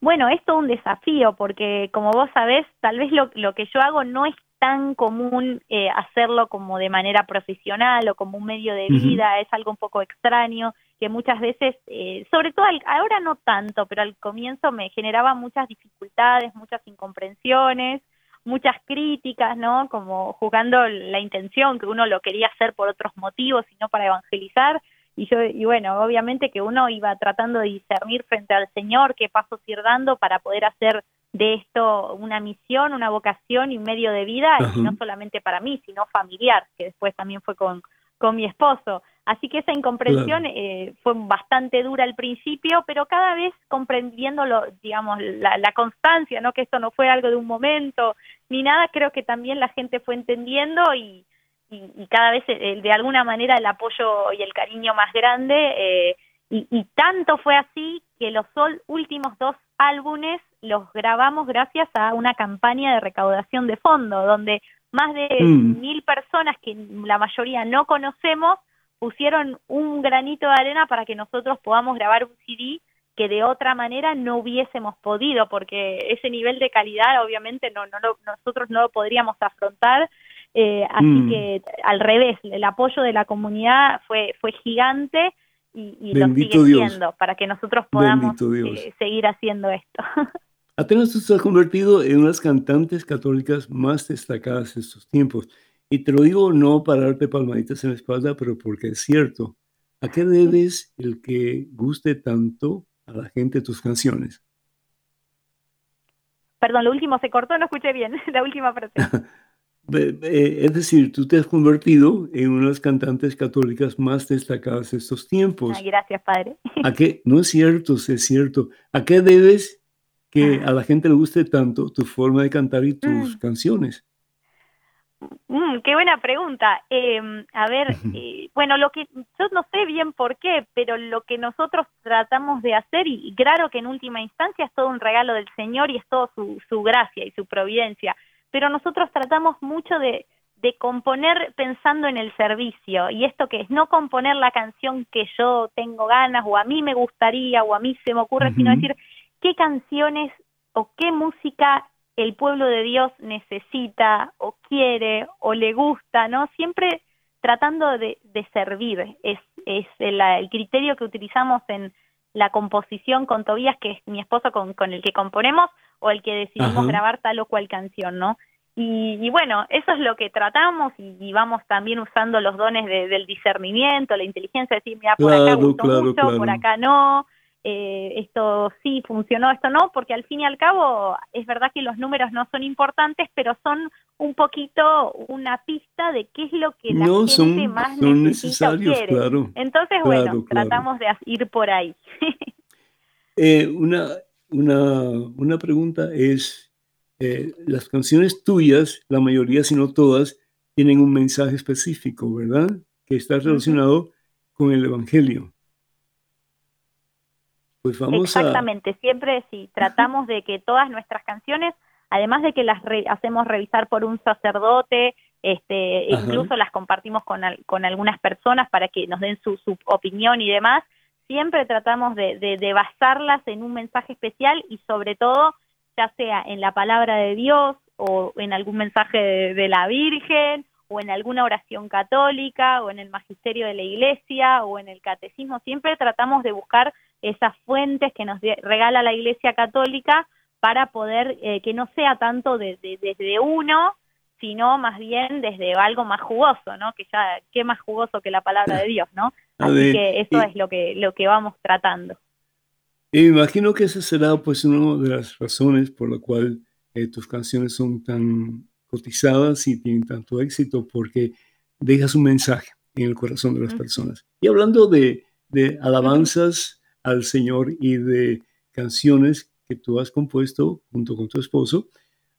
Bueno, es todo un desafío porque, como vos sabés, tal vez lo, lo que yo hago no es tan común eh, hacerlo como de manera profesional o como un medio de vida, es algo un poco extraño que muchas veces, eh, sobre todo ahora no tanto, pero al comienzo me generaba muchas dificultades, muchas incomprensiones, muchas críticas, ¿no? Como jugando la intención que uno lo quería hacer por otros motivos y no para evangelizar y yo y bueno obviamente que uno iba tratando de discernir frente al Señor qué pasos ir dando para poder hacer de esto una misión una vocación y un medio de vida y no solamente para mí sino familiar que después también fue con con mi esposo. Así que esa incomprensión eh, fue bastante dura al principio pero cada vez comprendiéndolo digamos la, la constancia no que esto no fue algo de un momento ni nada creo que también la gente fue entendiendo y y, cada vez eh, de alguna manera el apoyo y el cariño más grande. Eh, y, tanto fue así que los últimos dos álbumes los grabamos gracias a una campaña de recaudación de fondo, donde más de mm. mil personas que la mayoría no conocemos pusieron un granito de arena para que nosotros podamos grabar un CD que de otra manera no hubiésemos podido, porque ese nivel de calidad obviamente no, no nosotros no lo podríamos afrontar eh, así mm. que al revés, el apoyo de la comunidad fue, fue gigante y, lo sigue siendo para que nosotros podamos eh, seguir haciendo esto. Atenas se ha convertido en unas cantantes católicas más destacadas en estos tiempos. Y te lo digo no para darte palmaditas en la espalda, pero porque es cierto. ¿A qué debes el que guste tanto a la gente tus canciones? Perdón, lo último se cortó, no escuché bien, la última frase. Eh, es decir, tú te has convertido en una de las cantantes católicas más destacadas de estos tiempos. gracias, padre. ¿A qué? No es cierto, es cierto. ¿A qué debes que a la gente le guste tanto tu forma de cantar y tus mm. canciones? Mm, qué buena pregunta. Em, a ver, eh, bueno, lo que yo no sé bien por qué, pero lo que nosotros tratamos de hacer, y, claro que en última instancia es todo un regalo del Señor y es todo su, su gracia y su providencia pero nosotros tratamos mucho de, componer pensando en el servicio. Y esto que es no componer la canción que yo tengo ganas o a mí me gustaría o a mí se me ocurre, sino decir qué canciones o qué música el pueblo de Dios necesita o quiere o le gusta, ¿no? Siempre tratando de, servir. Es, es el, criterio que utilizamos en la composición con Tobías, que es mi esposo con, con el que componemos, o el que decidimos grabar tal o cual canción, ¿no? Y, bueno, eso es lo que tratamos y, vamos también usando los dones del discernimiento, la inteligencia, decir, mira, por acá gustó mucho, por acá no, eh, esto sí funcionó, esto no, porque al fin y al cabo es verdad que los números no son importantes, pero son un poquito una pista de qué es lo que la gente más necesita o quiere. Claro, Entonces, bueno, tratamos de ir por ahí. eh, una, una, una pregunta es, eh, las canciones tuyas, la mayoría, si no todas, tienen un mensaje específico, ¿verdad? Que está relacionado con el Evangelio. Pues vamos Exactamente, siempre sí, tratamos de que todas nuestras canciones, además de que las hacemos revisar por un sacerdote, este, incluso las compartimos con, con algunas personas para que nos den su, su opinión y demás, siempre tratamos de, de, basarlas en un mensaje especial y sobre todo, ya sea en la palabra de Dios o en algún mensaje de, la Virgen o en alguna oración católica o en el magisterio de la iglesia o en el catecismo, siempre tratamos de buscar esas fuentes que nos regala la iglesia católica para poder eh, que no sea tanto desde de, uno, sino más bien desde algo más jugoso, ¿no? Que ya, qué más jugoso que la palabra de Dios, ¿no? Así que eso es lo que, lo que vamos tratando. Y me imagino que esa será pues una de las razones por la cual eh, tus canciones son tan cotizadas y tienen tanto éxito, porque dejas un mensaje en el corazón de las personas. Y hablando de, de alabanzas al Señor y de canciones que tú has compuesto junto con tu esposo,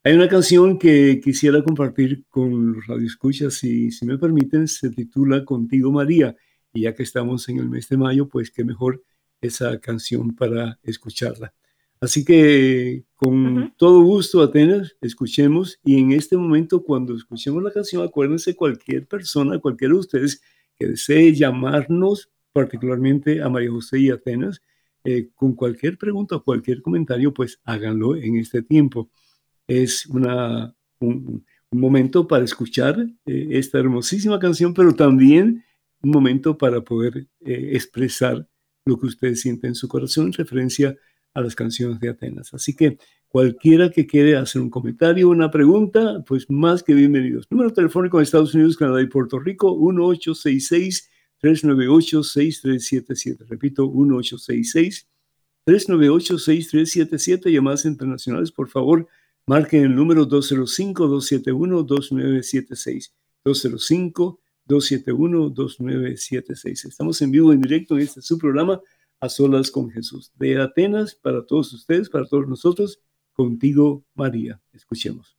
hay una canción que quisiera compartir con los radioescuchas, y si me permiten, se titula Contigo María. Y ya que estamos en el mes de mayo, pues qué mejor esa canción para escucharla. Así que con todo gusto, Atenas, escuchemos. Y en este momento, cuando escuchemos la canción, acuérdense cualquier persona, cualquiera de ustedes que desee llamarnos, particularmente a María José y Atenas, eh, con cualquier pregunta o cualquier comentario, pues háganlo en este tiempo. Es una, un, momento para escuchar eh, esta hermosísima canción, pero también un momento para poder eh, expresar lo que ustedes sienten en su corazón en referencia a las canciones de Atenas. Así que cualquiera que quiere hacer un comentario, una pregunta, pues más que bienvenidos. Número telefónico en Estados Unidos, Canadá y Puerto Rico, 1866-398-6377. Repito, 1866-398-6377. Llamadas internacionales, por favor, marquen el número 205-271-2976. 205 271-2976. Estamos en vivo, en directo en este su programa, A Solas con Jesús. De Atenas, para todos ustedes, para todos nosotros, contigo, María. Escuchemos.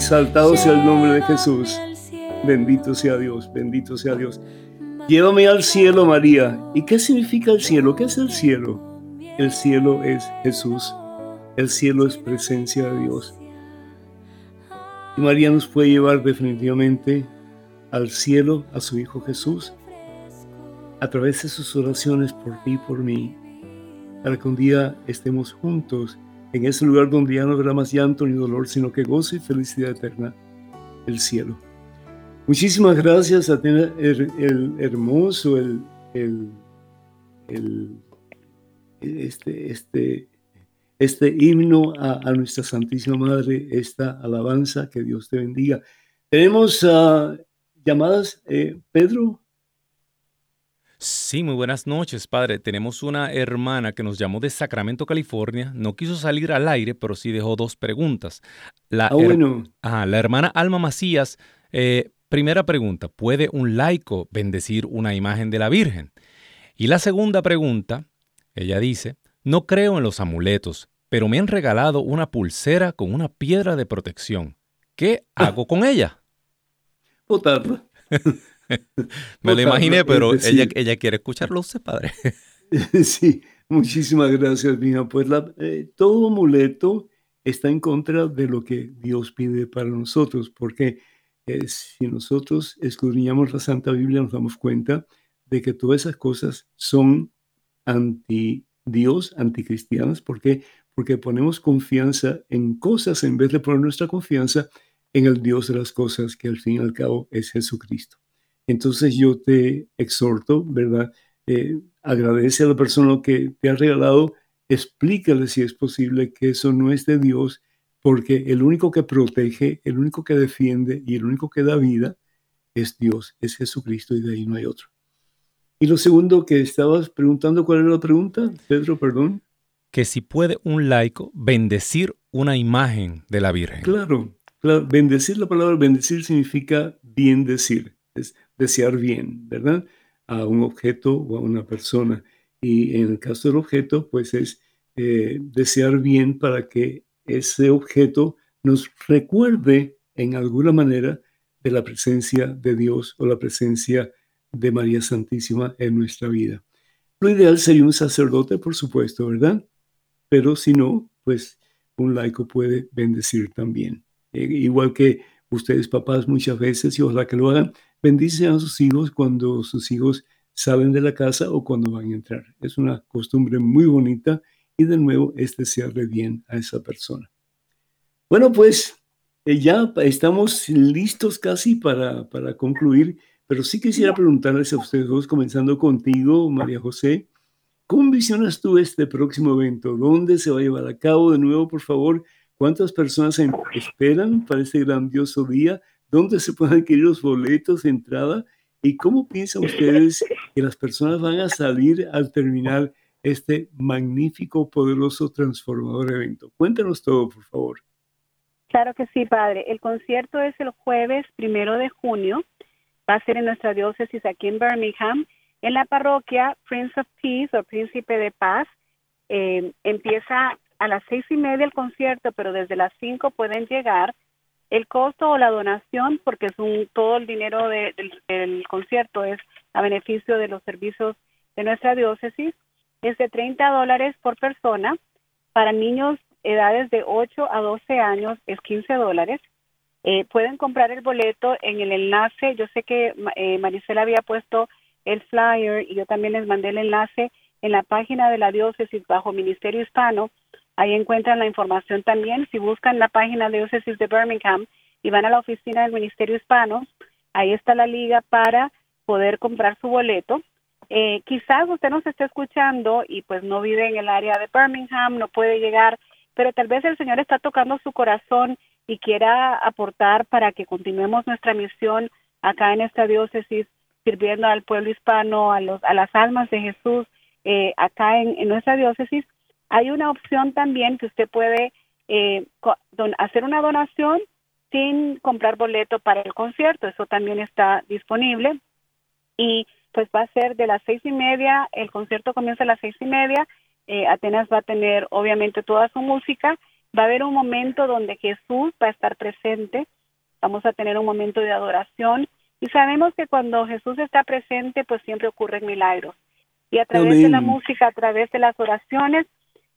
Exaltado sea el nombre de Jesús. Bendito sea Dios, bendito sea Dios. Llévame al cielo, María. ¿Y qué significa el cielo? ¿Qué es el cielo? El cielo es Jesús. El cielo es presencia de Dios. Y María nos puede llevar definitivamente al cielo, a su Hijo Jesús, a través de sus oraciones por ti y por mí, para que un día estemos juntos en ese lugar donde ya no habrá más llanto ni dolor, sino que gozo y felicidad eterna, el cielo. Muchísimas gracias a tener el, hermoso, el, el, este, este, este himno a, nuestra Santísima Madre, esta alabanza, que Dios te bendiga. Tenemos uh, llamadas, eh, Pedro. Sí, muy buenas noches, padre. Tenemos una hermana que nos llamó de Sacramento, California. No quiso salir al aire, pero sí dejó dos preguntas. La, ah, bueno. la hermana Alma Macías, eh, primera pregunta, ¿puede un laico bendecir una imagen de la Virgen? Y la segunda pregunta, ella dice, no creo en los amuletos, pero me han regalado una pulsera con una piedra de protección. ¿Qué hago con ella? Me lo imaginé, pero ella, ella quiere escucharlo usted, padre. sí, muchísimas gracias, mija. Pues eh, todo amuleto está en contra de lo que Dios pide para nosotros, porque eh, si nosotros escudriñamos la Santa Biblia nos damos cuenta de que todas esas cosas son anti Dios, anticristianas. ¿Por qué? Porque ponemos confianza en cosas en vez de poner nuestra confianza en el Dios de las cosas, que al fin y al cabo es Jesucristo. Entonces yo te exhorto, ¿verdad? eh, agradece a la persona que te ha regalado, explícale si es posible que eso no es de Dios, porque el único que protege, el único que defiende y el único que da vida es Dios, es Jesucristo y de ahí no hay otro. Y lo segundo que estabas preguntando, ¿cuál era la pregunta, Pedro? Perdón. Que si puede un laico bendecir una imagen de la Virgen. Claro, claro. Bendecir, la palabra bendecir significa bien decir, es desear bien, ¿verdad? A un objeto o a una persona. Y en el caso del objeto, pues es eh, desear bien para que ese objeto nos recuerde en alguna manera de la presencia de Dios o la presencia de María Santísima en nuestra vida. Lo ideal sería un sacerdote, por supuesto, ¿verdad? Pero si no, pues un laico puede bendecir también. Eh, igual que ustedes papás muchas veces, y ojalá que lo hagan, bendicen a sus hijos cuando sus hijos salen de la casa o cuando van a entrar. Es una costumbre muy bonita y de nuevo es desearle bien a esa persona. Bueno, pues eh, ya estamos listos casi para, para concluir, pero sí quisiera preguntarles a ustedes dos, comenzando contigo, María José, ¿cómo visionas tú este próximo evento? ¿Dónde se va a llevar a cabo? De nuevo, por favor, ¿cuántas personas esperan para este grandioso día? ¿Dónde se pueden adquirir los boletos de entrada? ¿Y cómo piensan ustedes que las personas van a salir al terminar este magnífico, poderoso, transformador evento? Cuéntanos todo, por favor. Claro que sí, padre. El concierto es el jueves primero de junio. Va a ser en nuestra diócesis aquí en Birmingham, en la parroquia Prince of Peace o Príncipe de Paz. Eh, empieza a las seis y media el concierto, pero desde las cinco pueden llegar. El costo o la donación, porque es un, todo el dinero del concierto es a beneficio de los servicios de nuestra diócesis, es de 30 dólares por persona. Para niños edades de 8 a 12 años es 15 dólares. Eh, pueden comprar el boleto en el enlace. Yo sé que eh, Maricela había puesto el flyer y yo también les mandé el enlace en la página de la diócesis bajo Ministerio Hispano. Ahí encuentran la información también. Si buscan la página de diócesis de Birmingham y van a la oficina del Ministerio Hispano, ahí está la liga para poder comprar su boleto. Eh, quizás usted nos esté escuchando y pues no vive en el área de Birmingham, no puede llegar pero tal vez el Señor está tocando su corazón y quiera aportar para que continuemos nuestra misión acá en esta diócesis, sirviendo al pueblo hispano, a, los, a las almas de Jesús eh, acá en, nuestra diócesis. Hay una opción también que usted puede eh, hacer una donación sin comprar boleto para el concierto, eso también está disponible. Y pues va a ser de las seis y media, el concierto comienza a las seis y media eh, Atenas va a tener obviamente toda su música, va a haber un momento donde Jesús va a estar presente, vamos a tener un momento de adoración. Y sabemos que cuando Jesús está presente pues siempre ocurren milagros. Y a través de la música, a través de las oraciones,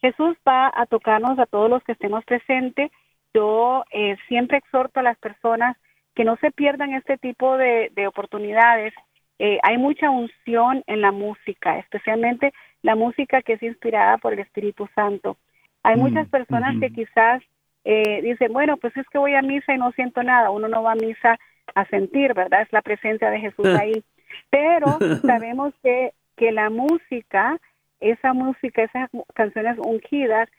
Jesús va a tocarnos a todos los que estemos presentes. Yo eh, siempre exhorto a las personas que no se pierdan este tipo de, oportunidades. Eh, hay mucha unción en la música, especialmente la música que es inspirada por el Espíritu Santo. Hay muchas mm, personas que quizás eh, dicen, bueno, pues es que voy a misa y no siento nada. Uno no va a misa a sentir, ¿verdad? Es la presencia de Jesús ahí. Pero sabemos que, que la música, esa música, esas canciones ungidas,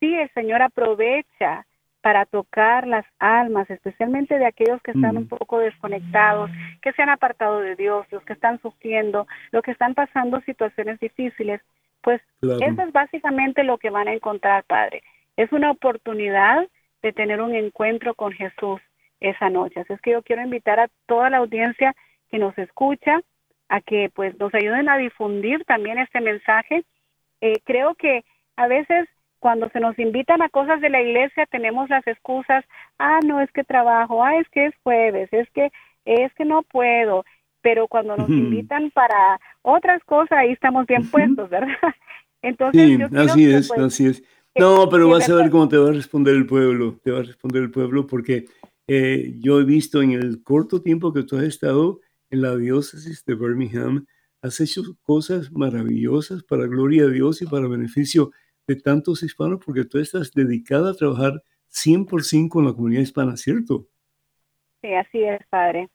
sí el Señor aprovecha para tocar las almas, especialmente de aquellos que están un mm. poco desconectados, que se han apartado de Dios, los que están sufriendo, los que están pasando situaciones difíciles, pues eso es básicamente lo que van a encontrar, Padre. Es una oportunidad de tener un encuentro con Jesús esa noche. Así es que yo quiero invitar a toda la audiencia que nos escucha a que pues nos ayuden a difundir también este mensaje. Eh, creo que a veces cuando se nos invitan a cosas de la iglesia tenemos las excusas, ah, no es que trabajo, ah, es que es jueves, es que es que no puedo, pero cuando nos invitan para otras cosas ahí estamos bien puestos, ¿verdad? Entonces, sí, así es, pues, así es. No, pero vas a ver cómo te va a responder el pueblo, te va a responder el pueblo porque eh, yo he visto en el corto tiempo que tú has estado en la diócesis de Birmingham, has hecho cosas maravillosas para gloria a Dios y para beneficio de tantos hispanos porque tú estás dedicada a trabajar 100% con la comunidad hispana, ¿cierto? Sí, así es, padre.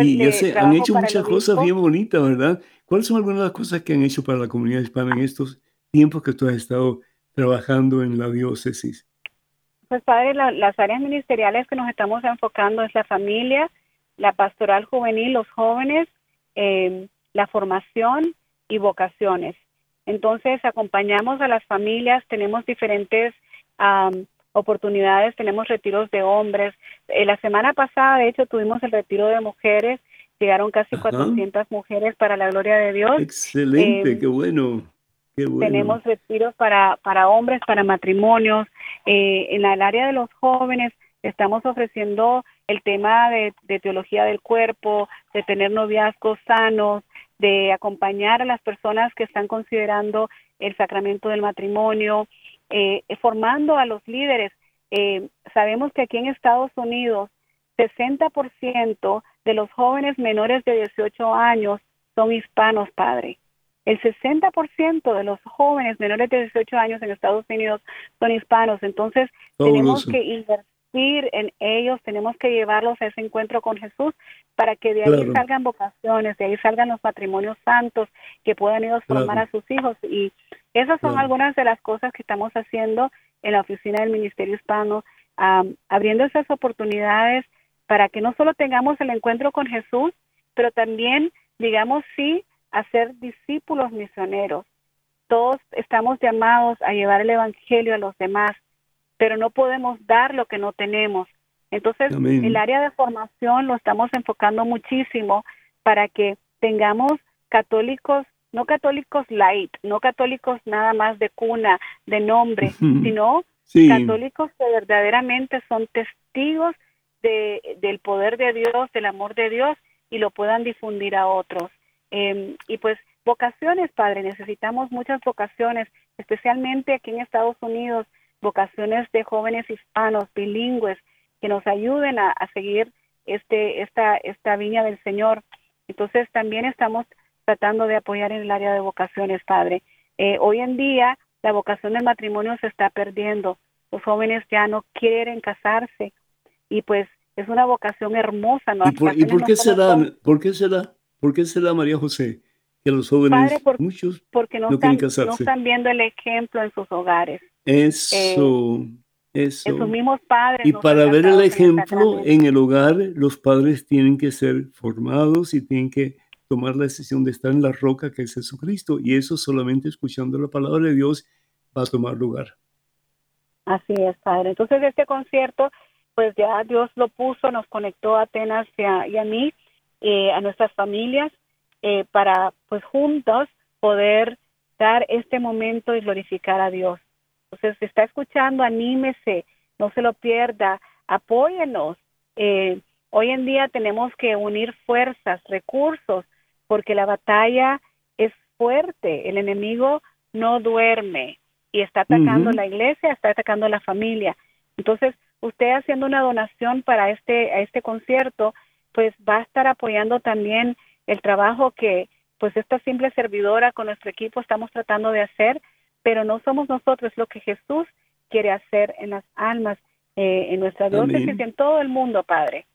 y ya se han hecho muchas cosas bien bonitas, ¿verdad? ¿Cuáles son algunas de las cosas que han hecho para la comunidad hispana en estos tiempos que tú has estado trabajando en la diócesis? Pues padre, las áreas ministeriales que nos estamos enfocando es la familia, la pastoral juvenil, los jóvenes, eh, la formación y vocaciones. Entonces, acompañamos a las familias, tenemos diferentes oportunidades, tenemos retiros de hombres. Eh, la semana pasada, de hecho, tuvimos el retiro de mujeres, llegaron casi 400 mujeres para la gloria de Dios. Excelente, em, qué bueno. Qué bueno. Tenemos retiros para, para hombres, para matrimonios. Eh, en el área de los jóvenes estamos ofreciendo el tema de, de teología del cuerpo, de tener noviazgos sanos, de acompañar a las personas que están considerando el sacramento del matrimonio, eh, formando a los líderes. Eh, sabemos que aquí en Estados Unidos 60% de los jóvenes menores de 18 años son hispanos, padre. El 60% de los jóvenes menores de 18 años en Estados Unidos son hispanos. Entonces, tenemos que invertir en ellos, tenemos que llevarlos a ese encuentro con Jesús para que de ahí salgan vocaciones, de ahí salgan los matrimonios santos, que puedan ellos formar a sus hijos. Y esas son algunas de las cosas que estamos haciendo en la oficina del Ministerio Hispano, abriendo esas oportunidades para que no solo tengamos el encuentro con Jesús, pero también, digamos, sí, a ser discípulos misioneros. Todos estamos llamados a llevar el Evangelio a los demás pero no podemos dar lo que no tenemos. Entonces, el área de formación lo estamos enfocando muchísimo para que tengamos católicos, no católicos light, no católicos nada más de cuna, de nombre, sino católicos que verdaderamente son testigos de, del poder de Dios, del amor de Dios y lo puedan difundir a otros. Em, y pues vocaciones, Padre, necesitamos muchas vocaciones, especialmente aquí en Estados Unidos vocaciones de jóvenes hispanos bilingües que nos ayuden a, seguir este esta esta viña del Señor. Entonces también estamos tratando de apoyar en el área de vocaciones, Padre. Eh, hoy en día la vocación del matrimonio se está perdiendo. Los jóvenes ya no quieren casarse y pues es una vocación hermosa. ¿no? ¿Y por, qué será? ¿Por qué será? ¿Por qué será María José que los jóvenes muchos porque no, están, no están viendo el ejemplo en sus hogares? Eso, eso. Sus mismos padres. Y para ver el ejemplo en el hogar, los padres tienen que ser formados y tienen que tomar la decisión de estar en la roca que es Jesucristo. Y eso solamente escuchando la palabra de Dios va a tomar lugar. Así es, Padre. Entonces este concierto, pues ya Dios lo puso, nos conectó a Atenas y a, mí, eh, a nuestras familias, eh, para pues juntos poder dar este momento y glorificar a Dios. Entonces, si está escuchando, anímese, no se lo pierda, apóyenos. Eh, hoy en día tenemos que unir fuerzas, recursos, porque la batalla es fuerte. El enemigo no duerme y está atacando la iglesia, está atacando la familia. Entonces, usted haciendo una donación para este a este concierto, pues va a estar apoyando también el trabajo que pues esta simple servidora con nuestro equipo estamos tratando de hacer pero no somos nosotros lo que Jesús quiere hacer en las almas, eh, en nuestra diócesis y en todo el mundo, Padre.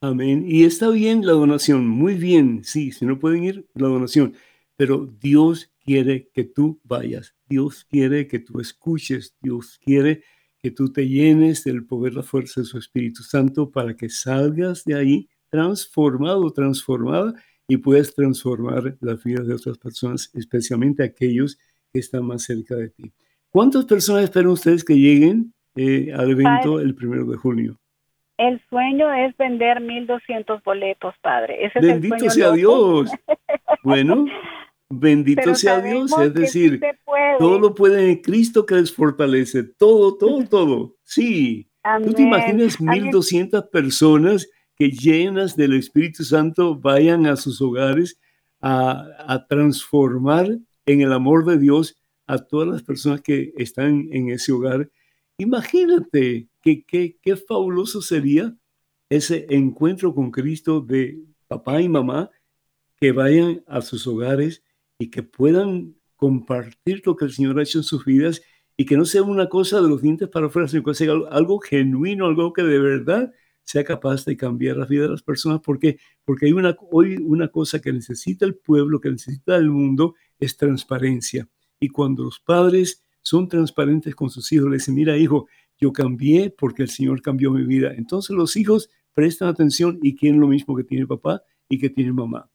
Amén. Y está bien la donación, muy bien, sí, si no pueden ir, la donación, pero Dios quiere que tú vayas, Dios quiere que tú escuches, Dios quiere que tú te llenes del poder, la fuerza de su Espíritu Santo para que salgas de ahí transformado, transformada y puedas transformar las vidas de otras personas, especialmente aquellos que está más cerca de ti. ¿Cuántas personas esperan ustedes que lleguen eh, al evento el primero de junio? El sueño es vender 1.200 boletos, Padre. bendito sea Dios. bueno, bendito sea Dios. Es decir, todo lo puede en Cristo que les fortalece. Todo, todo, todo. Sí. ¿Tú te imaginas 1.200 personas que llenas del Espíritu Santo vayan a sus hogares a, a transformar en el amor de Dios a todas las personas que están en ese hogar. Imagínate qué qué fabuloso sería ese encuentro con Cristo de papá y mamá que vayan a sus hogares y que puedan compartir lo que el Señor ha hecho en sus vidas y que no sea una cosa de los dientes para afuera, sino que sea algo genuino, algo que de verdad sea capaz de cambiar la vida de las personas, porque, porque hay una, hoy una cosa que necesita el pueblo, que necesita el mundo, es transparencia. Y cuando los padres son transparentes con sus hijos, les dicen, mira hijo, yo cambié porque el Señor cambió mi vida. Entonces los hijos prestan atención y quieren lo mismo que tiene papá y que tiene mamá.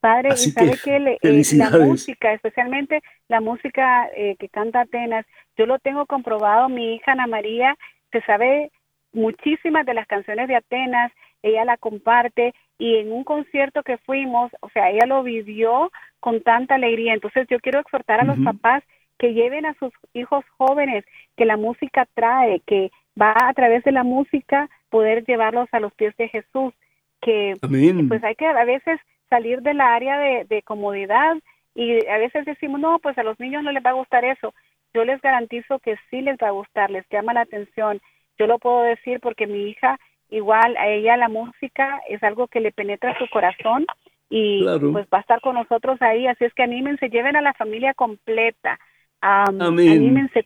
Padre, y sabe que, eh, la música, especialmente la música eh, que canta Atenas, yo lo tengo comprobado, mi hija Ana María se sabe muchísimas de las canciones de Atenas, ella la comparte y en un concierto que fuimos, o sea, ella lo vivió con tanta alegría. Entonces yo quiero exhortar a los papás que lleven a sus hijos jóvenes, que la música trae, que va a través de la música poder llevarlos a los pies de Jesús, que pues hay que a veces salir del área de, comodidad y a veces decimos, no, pues a los niños no les va a gustar eso. Yo les garantizo que sí les va a gustar, les llama la atención. Yo lo puedo decir porque mi hija, igual a ella la música es algo que le penetra su corazón y pues va a estar con nosotros ahí. Así es que anímense, lleven a la familia completa. anímense,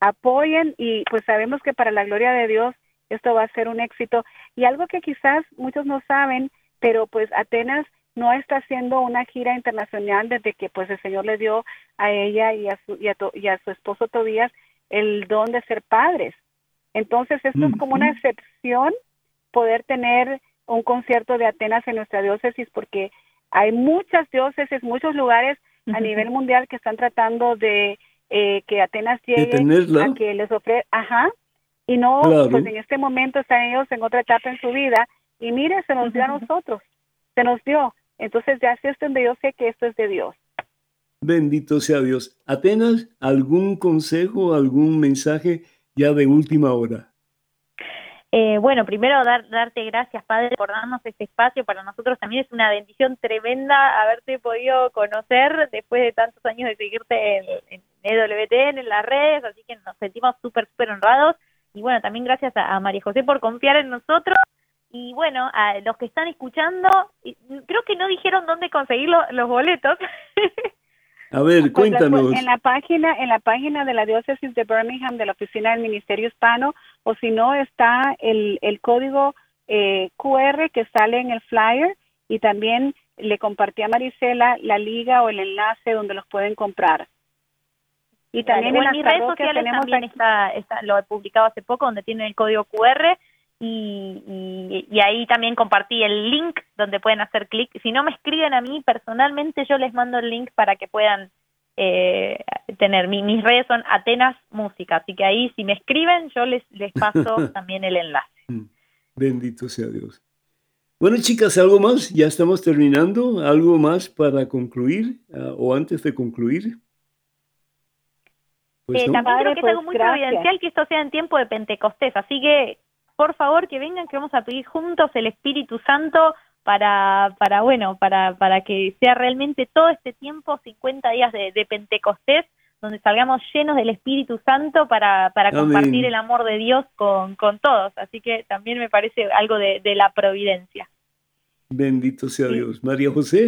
apoyen y pues sabemos que para la gloria de Dios esto va a ser un éxito. Y algo que quizás muchos no saben, pero pues Atenas no está haciendo una gira internacional desde que pues el Señor le dio a ella y a su, y a, su esposo Tobías el don de ser padres. Entonces esto es como una excepción poder tener un concierto de Atenas en nuestra diócesis porque hay muchas diócesis, muchos lugares a nivel mundial que están tratando de eh, que Atenas llegue a que les ofrezca, ajá, y no, pues en este momento están ellos en otra etapa en su vida y mire, se nos dio a nosotros, se nos dio. Entonces ya así es donde yo sé que esto es de Dios. Bendito sea Dios. Atenas, ¿algún consejo, algún mensaje ya de última hora? Eh, bueno, primero dar, darte gracias, Padre, por darnos este espacio. Para nosotros también es una bendición tremenda haberte podido conocer después de tantos años de seguirte en, en EWTN, en las redes, así que nos sentimos súper, súper honrados. Y bueno, también gracias a María José por confiar en nosotros y bueno, a los que están escuchando, creo que no dijeron dónde conseguir los boletos. A ver, cuéntanos. En la página, en la página de la diócesis de Birmingham de la oficina del Ministerio Hispano, o si no está el, el código eh, QR que sale en el flyer y también le compartí a Marisela la liga o el enlace donde los pueden comprar. Y también en, las mis redes sociales también está, está, lo he publicado hace poco donde tiene el código QR y, ahí también compartí el link donde pueden hacer clic. Si no me escriben a mí personalmente, yo les mando el link para que puedan eh, tener. mis redes son Atenas Música, así que ahí si me escriben, yo les, les paso también el enlace. Mm. Bendito sea Dios. Bueno, chicas, ¿algo más? Ya estamos terminando. ¿Algo más para concluir ah, o antes de concluir? Pues eh, también creo que es algo pues muy providencial que esto sea en tiempo de Pentecostés, así que por favor que vengan, que vamos a pedir juntos el Espíritu Santo para, para bueno, para, para que sea realmente todo este tiempo, 50 días de, Pentecostés, donde salgamos llenos del Espíritu Santo para, para compartir el amor de Dios con, con todos. Así que también me parece algo de, la providencia. Bendito sea Dios. María José,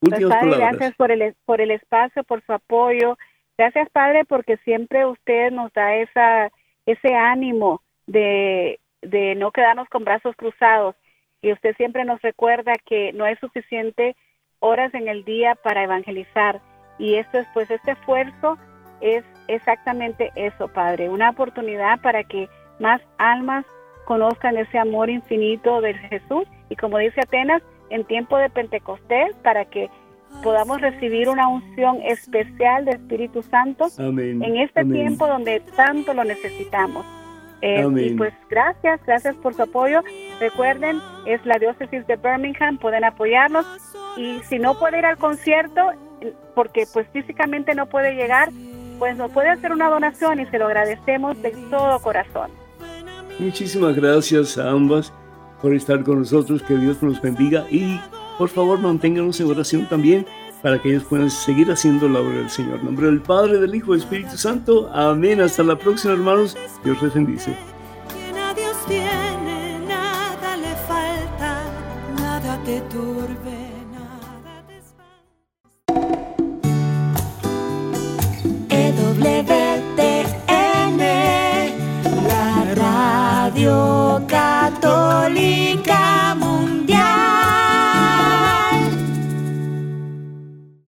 pues, padre, Gracias por el, por el espacio, por su apoyo. Gracias, Padre, porque siempre usted nos da esa, ese ánimo de, de no quedarnos con brazos cruzados. Y usted siempre nos recuerda que no hay suficiente horas en el día para evangelizar. Y esto es, pues, este esfuerzo es exactamente eso, Padre, una oportunidad para que más almas conozcan ese amor infinito de Jesús y como dice Atenas, en tiempo de Pentecostés, para que podamos recibir una unción especial del Espíritu Santo en este tiempo donde tanto lo necesitamos. Eh, y pues gracias, gracias por su apoyo. Recuerden, es la diócesis de Birmingham, pueden apoyarnos. Y si no puede ir al concierto, porque pues físicamente no puede llegar, pues nos puede hacer una donación y se lo agradecemos de todo corazón. Muchísimas gracias a ambas por estar con nosotros, que Dios nos bendiga. Y por favor manténganos en oración también para que ellos puedan seguir haciendo la obra del Señor. En nombre del Padre, del Hijo del Espíritu Santo. Amén. Hasta la próxima, hermanos. Dios les bendice. Quien a Dios tiene, nada le falta, nada te turbe, nada te. EWTN, la radio. Radio Católica